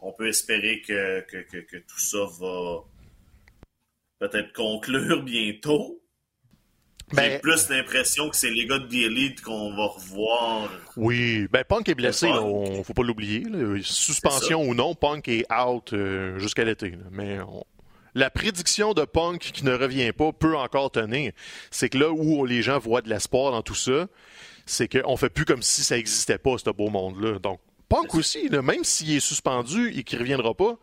on peut espérer que, que, que, tout ça va peut-être conclure bientôt. J'ai ben, plus l'impression que c'est les gars de The Elite qu'on va revoir. Oui, ben Punk est blessé, on, faut pas l'oublier. Suspension ou non, Punk est out euh, jusqu'à l'été. Mais la prédiction de Punk qui ne revient pas peut encore tenir. C'est que là où les gens voient de l'espoir dans tout ça, c'est qu'on fait plus comme si ça n'existait pas, ce beau monde-là. Donc, Punk aussi, même s'il est suspendu et qu'il ne reviendra pas,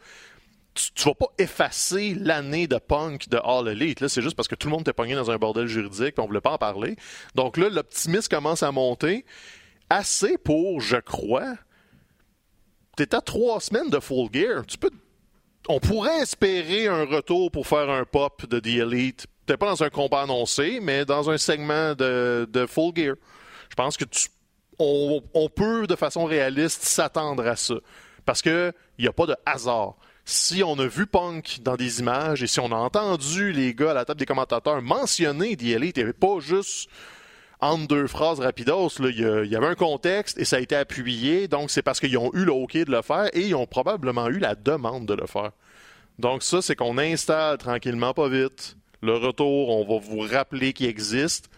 tu, ne vas pas effacer l'année de Punk de All Elite. Là, c'est juste parce que tout le monde était pogné dans un bordel juridique et on voulait pas en parler. Donc là, l'optimisme commence à monter. Assez pour, je crois, t'es à trois semaines de full gear. On pourrait espérer un retour pour faire un pop de The Elite. Peut-être pas dans un combat annoncé, mais dans un segment de, full gear. Je pense que on, peut, de façon réaliste, s'attendre à ça. Parce qu'il n'y a pas de hasard. Si on a vu Punk dans des images et si on a entendu les gars à la table des commentateurs mentionner The il n'y avait pas juste entre deux phrases rapidos, il y, avait un contexte et ça a été appuyé, donc c'est parce qu'ils ont eu le OK de le faire et ils ont probablement eu la demande de le faire. Donc ça, c'est qu'on installe tranquillement, pas vite, le retour, on va vous rappeler qu'il existe.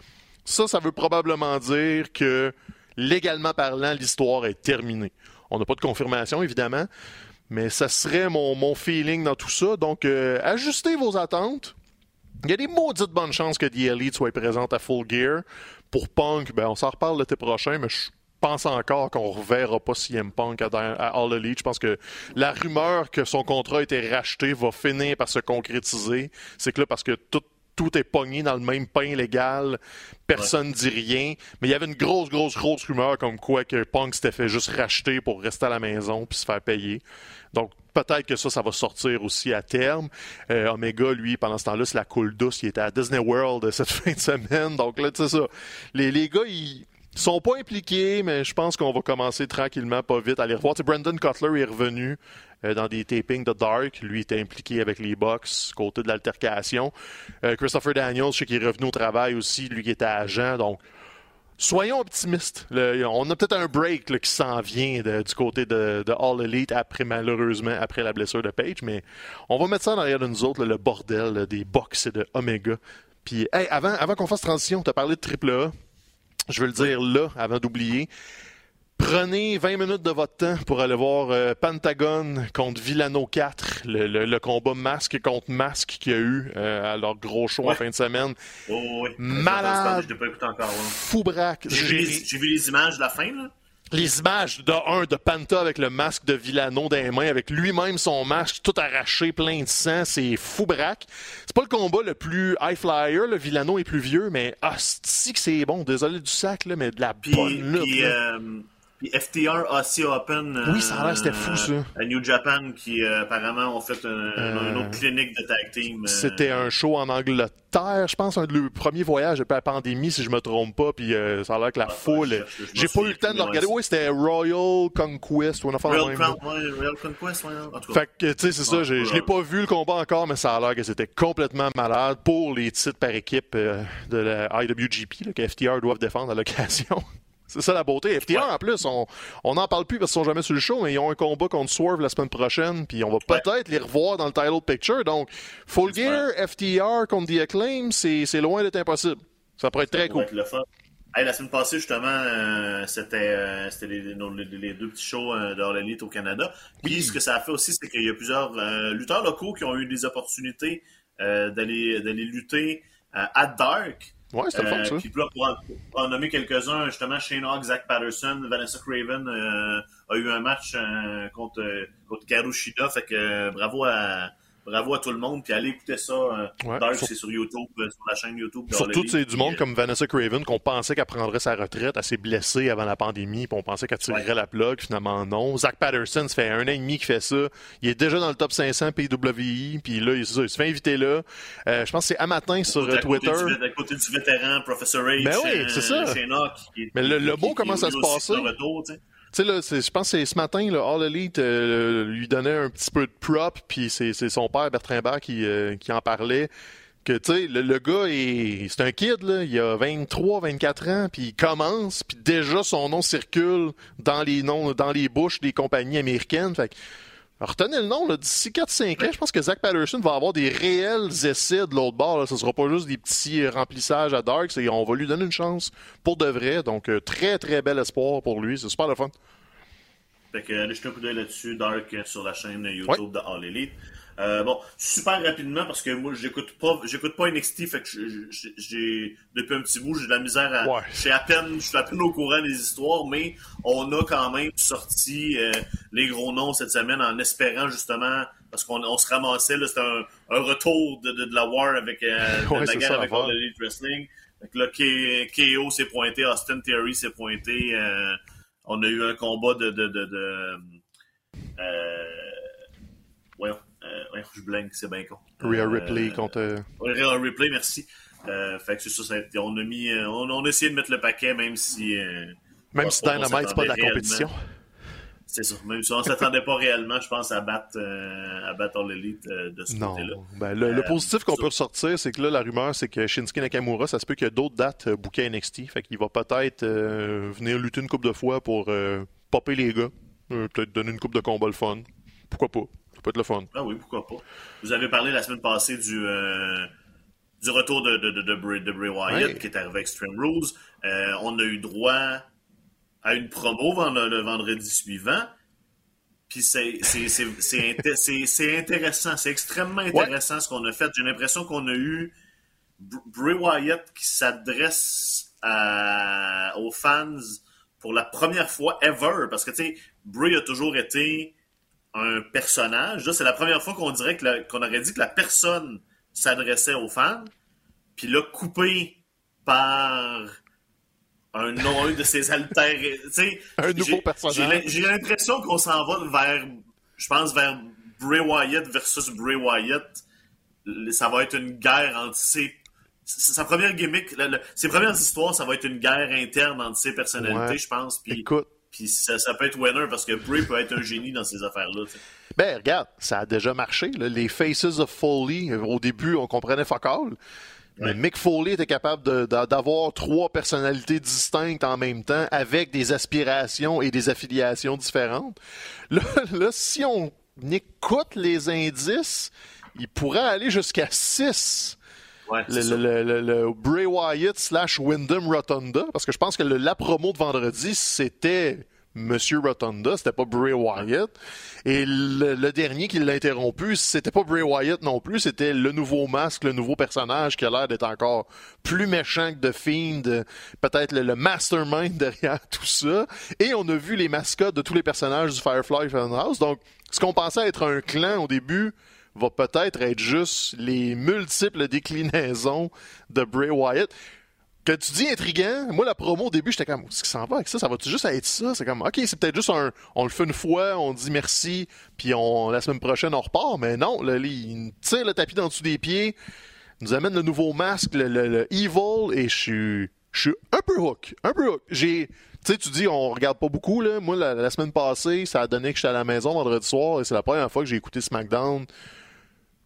Ça, ça veut probablement dire que légalement parlant, l'histoire est terminée. On n'a pas de confirmation, évidemment, mais ça serait mon, feeling dans tout ça. Donc, euh, ajustez vos attentes. Il y a des maudites bonnes chances que The Elite soit présente à Full Gear. Pour Punk, ben, on s'en reparle l'été prochain, mais je pense encore qu'on ne reverra pas CM Punk à, à, All Elite. Je pense que la rumeur que son contrat a été racheté va finir par se concrétiser. C'est que là, parce que tout tout est pogné dans le même pain légal, personne ne dit rien. Mais il y avait une grosse, grosse, grosse rumeur comme quoi que Punk s'était fait juste racheter pour rester à la maison puis se faire payer. Donc peut-être que ça, ça va sortir aussi à terme. Euh, Omega, lui, pendant ce temps-là, c'est la coule douce. Il était à Disney World cette fin de semaine. Donc là, tu sais ça. Les, les gars, ils sont pas impliqués, mais je pense qu'on va commencer tranquillement, pas vite, à les revoir. Brandon Cutler est revenu. Euh, dans des tapings de Dark. Lui était impliqué avec les Bucks, côté de l'altercation. Euh, Christopher Daniels, je sais qu'il est revenu au travail aussi, lui qui était agent. Donc, soyons optimistes. on a peut-être un break qui s'en vient du côté de, All Elite après, malheureusement, après la blessure de Page. Mais on va mettre ça derrière de nous autres, le bordel des Bucks et de Omega. Puis, avant, avant qu'on fasse transition, tu as parlé de AAA. Je veux le dire là, avant d'oublier. Prenez 20 minutes de votre temps pour aller voir euh, Pentagon contre Villano 4, le, combat masque contre masque qu'il y a eu euh, à leur gros show en fin de semaine. Oh, oui. Malade. Je pas écouté encore. Fou braque. J'ai vu, les images de la fin, là. Les images de un de Panta avec le masque de Villano dans les mains, avec lui-même son masque tout arraché, plein de sang, c'est fou braque. C'est pas le combat le plus high flyer, le Villano est plus vieux, mais si que c'est bon. Désolé du sac là, mais de la bonne lutte. Puis FTR Aussie Open. Oui, ça a l'air, c'était fou, ça. À New Japan, qui euh, apparemment ont fait une autre clinique de tag team. Euh. C'était un show en Angleterre, je pense, un le premier voyage depuis la pandémie, si je me trompe pas. Puis euh, ça a l'air que la ah, foule. J'ai pas eu le temps de le regarder. Oui, c'était Royal Conquest ou Royal, Crown, ouais, Royal Conquest, ouais, en tout cas. Fait que, tu sais, c'est ça. Je l'ai pas vu le combat encore, mais ça a l'air que c'était complètement malade pour les titres par équipe de la IWGP que FTR doivent défendre à l'occasion. C'est ça la beauté. FTR, en plus, on n'en parle plus parce qu'ils sont jamais sur le show, mais ils ont un combat contre Swerve la semaine prochaine, puis on va peut-être les revoir dans le title picture. Donc, Full Gear, FTR contre The Acclaim, c'est loin d'être impossible. Ça pourrait être très cool. la semaine passée, justement, euh, c'était euh, les, deux petits shows euh, de Elite au Canada. Puis ce que ça a fait aussi, c'est qu'il y a plusieurs lutteurs locaux qui ont eu des opportunités d'aller lutter à Dark. Ouais, c'était fun, ça. Puis là, pour en, nommer quelques-uns, justement, Shane Hogg, Zach Patterson, Vanessa Craven euh, a eu un match euh, contre, contre Karushida. Fait que bravo à, bravo à tout le monde, puis allez écouter ça. Euh, Dark, c'est sur YouTube, euh, sur la chaîne YouTube. Surtout, c'est du monde comme Vanessa Craven qu'on pensait qu'elle prendrait sa retraite. Elle s'est blessée avant la pandémie, puis on pensait qu'elle tirerait la plug. Finalement, non. Zach Patterson, ça fait un an et demi qu'il fait ça. Il est déjà dans le top 500 PWI, puis là, il, se fait inviter là. Euh, je pense que c'est à matin sur Twitter. à côté du vétéran, Professor H. Ben oui, c'est ça. Mais le, le beau commence à se passer. Tu sais, là, je pense que c'est ce matin, là, All Elite euh, lui donnait un petit peu de prop, puis c'est son père, Bertrand Bach, qui, euh, qui en parlait. Que, tu sais, le, le, gars, c'est un kid, là, il a 23, 24 ans, puis il commence, puis déjà son nom circule dans les noms, dans les bouches des compagnies américaines. Retenez le nom, d'ici 4-5 ans, je pense que Zach Patterson va avoir des réels essais de l'autre bord. Là. Ce ne sera pas juste des petits remplissages à Dark. On va lui donner une chance pour de vrai. Donc, euh, très, très bel espoir pour lui. C'est super le fun. Fait que allez jeter un coup d'œil là-dessus, Dark, sur la chaîne YouTube de All Elite. Euh, bon, super rapidement parce que moi j'écoute pas j'écoute pas NXT fait que j'ai depuis un petit bout j'ai de la misère à je suis à peine je suis à peine au courant des histoires mais on a quand même sorti euh, les gros noms cette semaine en espérant justement parce qu'on on se ramassait là c'était un, un, retour de, de, la war avec euh, de la guerre avec All Elite Wrestling. Fait que là KO s'est pointé Austin Theory s'est pointé euh, on a eu un combat de de de, de euh, ouais, euh, je blank, c'est bien con. Rhea Ripley euh, contre. Rhea Ripley, merci. Euh, fait que c'est ça, on a mis, on, on, a essayé de mettre le paquet, même si. même si Dynamite, c'est pas de la compétition. C'est ça. Même si on s'attendait pas réellement, je pense, à battre, à battre l'élite de ce côté-là. Ben, le, le, positif qu'on peut ressortir, c'est que là, la rumeur, c'est que Shinsuke Nakamura, ça se peut qu'il y a d'autres dates bouquées NXT. Fait qu'il va peut-être venir lutter une coupe de fois pour popper les gars. peut-être donner une coupe de combat le fun. Pourquoi pas? Ça peut être le fun. Ah oui, pourquoi pas. Vous avez parlé la semaine passée du, euh, du retour de, de, de, de, Bray, de Bray Wyatt qui est arrivé avec Extreme Rules. Euh, on a eu droit à une promo le, vendredi suivant. Puis c'est intéressant, c'est extrêmement intéressant ce qu'on a fait. J'ai l'impression qu'on a eu Bray Wyatt qui s'adresse aux fans pour la première fois ever. Parce que, tu sais, Bray a toujours été un personnage. Là, c'est la première fois qu'on dirait que qu'on aurait dit que la personne s'adressait aux fans. Puis là, coupé par un nom, de ses altères. un nouveau personnage. J'ai l'impression qu'on s'en va vers, je pense, vers Bray Wyatt versus Bray Wyatt. Ça va être une guerre entre ses sa première gimmick, ses premières histoires, ça va être une guerre interne entre ses personnalités, je pense. Puis Écoute, puis ça, peut être winner parce que Bray peut être un génie dans ces affaires-là. Ben, regarde, ça a déjà marché. Les Faces of Foley, au début, on comprenait fuck all. Mais Mick Foley était capable d'avoir trois personnalités distinctes en même temps avec des aspirations et des affiliations différentes. Là, là si on écoute les indices, il pourrait aller jusqu'à six. Ouais, le, le, Bray Wyatt slash Wyndham Rotunda, parce que je pense que la promo de vendredi, c'était Monsieur Rotunda, c'était pas Bray Wyatt. Et le, dernier qui l'a interrompu, c'était pas Bray Wyatt non plus, c'était le nouveau masque, le nouveau personnage qui a l'air d'être encore plus méchant que The Fiend, peut-être le, mastermind derrière tout ça. Et on a vu les mascottes de tous les personnages du Firefly Funhouse. Donc, ce qu'on pensait être un clan au début, va peut-être être juste les multiples déclinaisons de Bray Wyatt. Que tu dis intriguant, moi la promo au début, j'étais comme, ce qui s'en va avec ça? Ça va-tu juste être ça? C'est comme, ok, c'est peut-être juste un, on le fait une fois, on dit merci, puis on, la semaine prochaine on repart, mais non, là, il tire le tapis dans dessous des pieds, nous amène le nouveau masque, le, Evil, et je suis, je suis un peu hook, un peu hook. J'ai, tu sais, tu dis, on regarde pas beaucoup, là. Moi, la, la, semaine passée, ça a donné que j'étais à la maison vendredi soir, et c'est la première fois que j'ai écouté SmackDown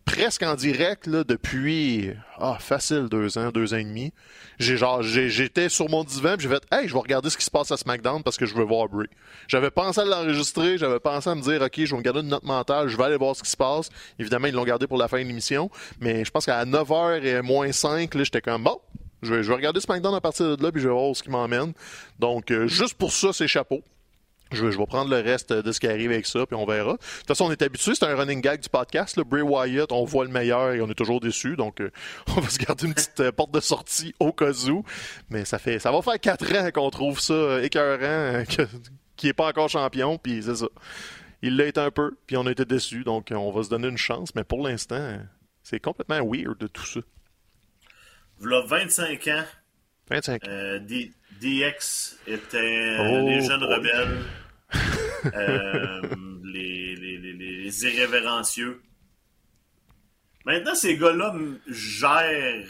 presque en direct là, depuis ah, facile deux ans, deux ans et demi. J'ai genre j'étais sur mon divan j'ai fait Hey, je vais regarder ce qui se passe à SmackDown parce que je veux voir Bray. J'avais pensé à l'enregistrer, j'avais pensé à me dire OK, je vais me garder une note mentale, je vais aller voir ce qui se passe. Évidemment, ils l'ont gardé pour la fin de l'émission, mais je pense qu'à 9h et moins 5, là, j'étais comme bon, je vais, je vais regarder SmackDown à partir de là, puis je vais voir où ce qui m'emmène. Donc, euh, juste pour ça, c'est chapeau. Je, vais prendre le reste de ce qui arrive avec ça, puis on verra. De toute façon, on est habitué, c'est un running gag du podcast. Le Bray Wyatt, on voit le meilleur et on est toujours déçu. Donc, euh, on va se garder une petite euh, porte de sortie au cas où. Mais ça fait, ça va faire quatre ans qu'on trouve ça euh, écœurant, qu'il n'est pas encore champion, puis c'est ça. Il l'a été un peu, puis on a été déçus. Donc, on va se donner une chance. Mais pour l'instant, c'est complètement weird de tout ça. Voilà 25 ans. 25 ans. DX était oh, les jeunes rebelles. Euh, les, les, les, les, irrévérencieux. Maintenant, ces gars-là gèrent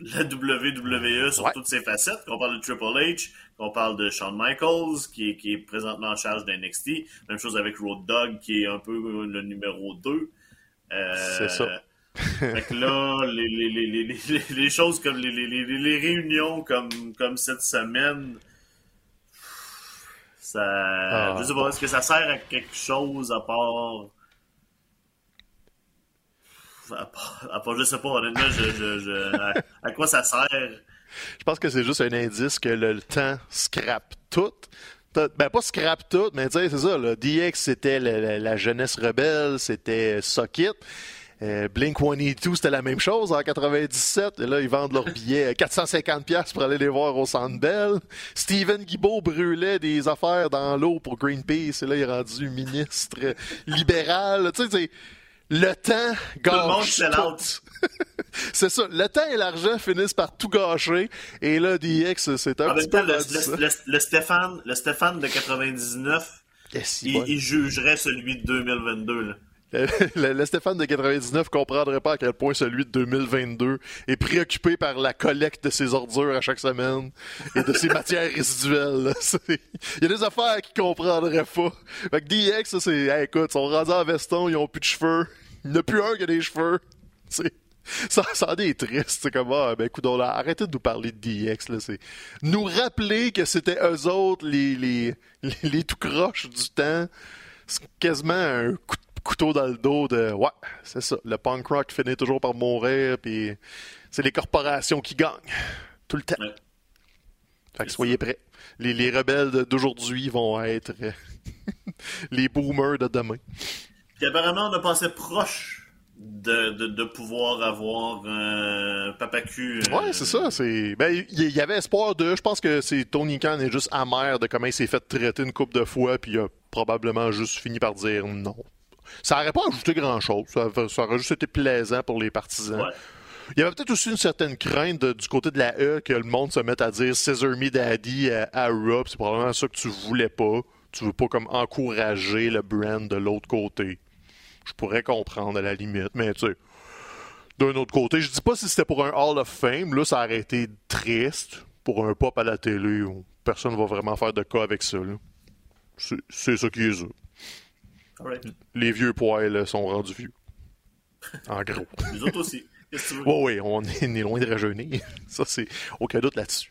la WWE sur toutes ses facettes. Qu'on parle de Triple H, qu'on parle de Shawn Michaels, qui est, qui est présentement en charge d'NXT. Même chose avec Road Dogg, qui est un peu le numéro 2. Euh, C'est ça. fait que là, les, les, les, les, choses comme les, réunions comme, comme cette semaine, Je sais pas, est-ce que ça sert à quelque chose à part. À part, je sais pas, honnêtement, je, je, je à, quoi ça sert? Je pense que c'est juste un indice que le, temps scrape tout. Ben, pas scrap tout, mais tu sais, c'est ça. Là. DX, c'était la, jeunesse rebelle, c'était Socket. Euh, Blink 182, c'était la même chose en 97. Et là, ils vendent leurs billets 450$ pour aller les voir au Centre Bell. Steven Guibault brûlait des affaires dans l'eau pour Greenpeace. Et là, il est rendu ministre libéral. Tu sais, le temps gâche tout. c'est ça. Le temps et l'argent finissent par tout gâcher. Et là, DX, c'est un petit peu... Le, le, Stéphane, le Stéphane de 99, il, jugerait celui de 2022. Là. le, Stéphane de 99 comprendrait pas à quel point celui de 2022 est préoccupé par la collecte de ses ordures à chaque semaine et de ses matières résiduelles. Il y a des affaires qu'il comprendrait pas. Fait que DX, c'est, écoute, ils sont rendus en veston, ils ont plus de cheveux. Il n'y en a plus un qui a des cheveux. ça, ça en est triste. C'est comme, ah, ben, là, arrêtez de nous parler de DX, là. C'est nous rappeler que c'était eux autres, les, les, les, les tout croches du temps. C'est quasiment un coup de couteau dans le dos de ouais, c'est ça. Le punk rock finit toujours par mourir, puis c'est les corporations qui gagnent tout le temps. Fait que soyez prêts. Les, les rebelles d'aujourd'hui vont être les boomers de demain. Puis apparemment, on a passé proche de, de, de, pouvoir avoir un papa cul. Euh, ouais, c'est ça. C'est ben il y, avait espoir de. Je pense que c'est Tony Khan est juste amer de comment il s'est fait traiter une coupe de fois, puis il a probablement juste fini par dire non. Ça n'aurait pas ajouté grand-chose. Ça, aurait juste été plaisant pour les partisans. Il y avait peut-être aussi une certaine crainte du côté de la E que le monde se mette à dire Scissor Me Daddy à, à Europe. C'est probablement ça que tu voulais pas. Tu veux pas comme encourager le brand de l'autre côté. Je pourrais comprendre à la limite, mais tu sais. D'un autre côté, je dis pas si c'était pour un Hall of Fame. Là, ça aurait été triste pour un pop à la télé. Personne ne va vraiment faire de cas avec ça. C'est ça qui est ça. Les vieux poils sont rendus vieux. En gros. Les autres aussi. Oui, oui, on est, loin de rajeunir. Ça, c'est aucun doute là-dessus.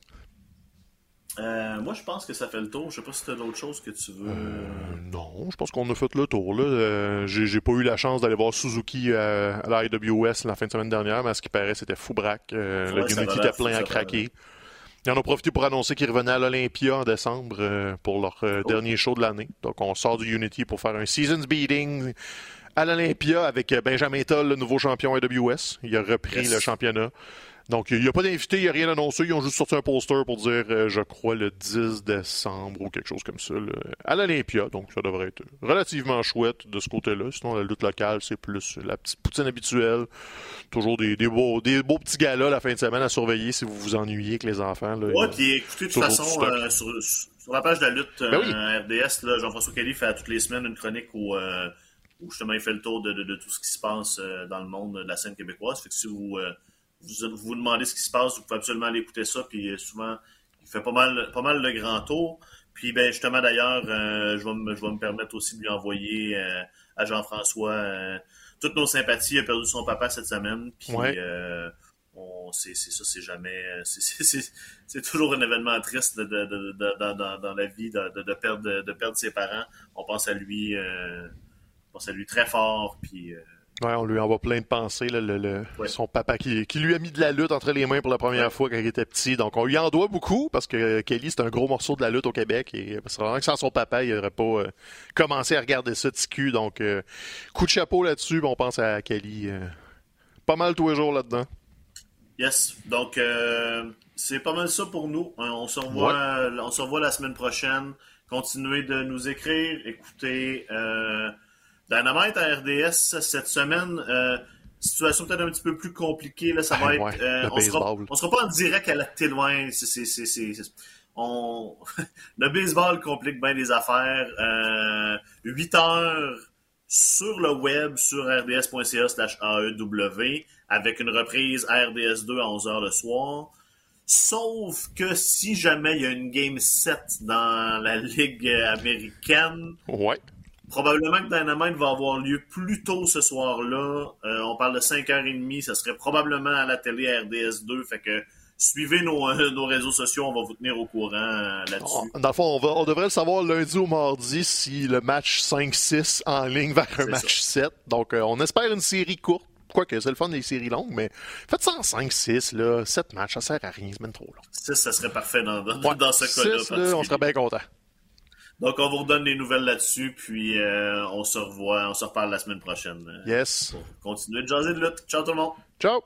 Euh, moi, je pense que ça fait le tour. Je sais pas si tu as d'autres choses que tu veux. Euh, non, je pense qu'on a fait le tour. Là. Euh, j'ai, pas eu la chance d'aller voir Suzuki à la IWS la fin de semaine dernière, mais à ce qui paraît, c'était fou braque. le Unity était plein à craquer. Ils en ont profité pour annoncer qu'ils revenaient à l'Olympia en décembre euh, pour leur euh, oh. dernier show de l'année. Donc, on sort du Unity pour faire un Seasons Beating à l'Olympia avec euh, Benjamin Toll, le nouveau champion AWS. Il a repris le championnat. Donc, il n'y a pas d'invité, il n'y a rien annoncé. Ils ont juste sorti un poster pour dire, euh, je crois, le 10 décembre ou quelque chose comme ça, à l'Olympia. Donc, ça devrait être relativement chouette de ce côté-là. Sinon, la lutte locale, c'est plus la petite poutine habituelle. Toujours des, beaux, des beaux petits galas la fin de semaine à surveiller si vous vous ennuyez avec les enfants. Là, ouais, puis écoutez, de toute façon, euh, sur, la page de la lutte ben RDS, Jean-François Kelly fait toutes les semaines une chronique où, où justement il fait le tour de, tout ce qui se passe dans le monde de la scène québécoise. Fait que si vous vous vous demandez ce qui se passe, vous pouvez absolument aller écouter ça. Puis euh, souvent, il fait pas mal, pas mal le grand tour. Puis ben justement d'ailleurs, euh, je, vais me, je vais me permettre aussi de lui envoyer euh, à Jean-François toutes nos sympathies. Il a perdu son papa cette semaine. Puis c'est, ça, c'est jamais. C'est, toujours un événement triste de, de, de, dans, la vie de, perdre, de perdre ses parents. On pense à lui, on pense à lui très fort. Puis Ouais, on lui envoie plein de pensées. le, Son papa qui, lui a mis de la lutte entre les mains pour la première fois quand il était petit. Donc, on lui en doit beaucoup parce que Kelly, c'est un gros morceau de la lutte au Québec. Et c'est vraiment que sans son papa, il n'aurait pas euh, commencé à regarder ça de Donc, euh, coup de chapeau là-dessus. On pense à Kelly euh, pas mal tous les jours là-dedans. Yes. Donc, c'est pas mal ça pour nous. On se revoit, on se revoit la semaine prochaine. Continuez de nous écrire. Écoutez. Dynamite à RDS cette semaine, euh, situation peut-être un petit peu plus compliquée. Là, ça va être. Euh, on, sera, sera pas en direct à la télé. on... le baseball complique bien les affaires. Euh, 8 heures sur le web, sur rds.ca slash AEW, avec une reprise RDS2 à 11h le soir. Sauf que si jamais il y a une game 7 dans la Ligue américaine, ouais. Probablement que Dynamite va avoir lieu plus tôt ce soir-là. Euh, on parle de 5h30. Ça serait probablement à la télé RDS2. Fait que suivez nos, nos, réseaux sociaux, on va vous tenir au courant là-dessus. Dans le fond, on, va, on, devrait le savoir lundi ou mardi si le match 5-6 en ligne vers un match ça. 7. Donc, on espère une série courte. Quoique, c'est le fun des séries longues, mais faites ça en 5-6, là, 7 matchs, ça sert à rien, c'est même trop long. 6, ça serait parfait dans, dans, ouais, dans ce cas-là. Là, on serait bien content. Donc, on vous redonne les nouvelles là-dessus, puis euh, on se revoit, on se reparle la semaine prochaine. Yes. Pour continuer de jaser de lutte. Ciao tout le monde. Ciao.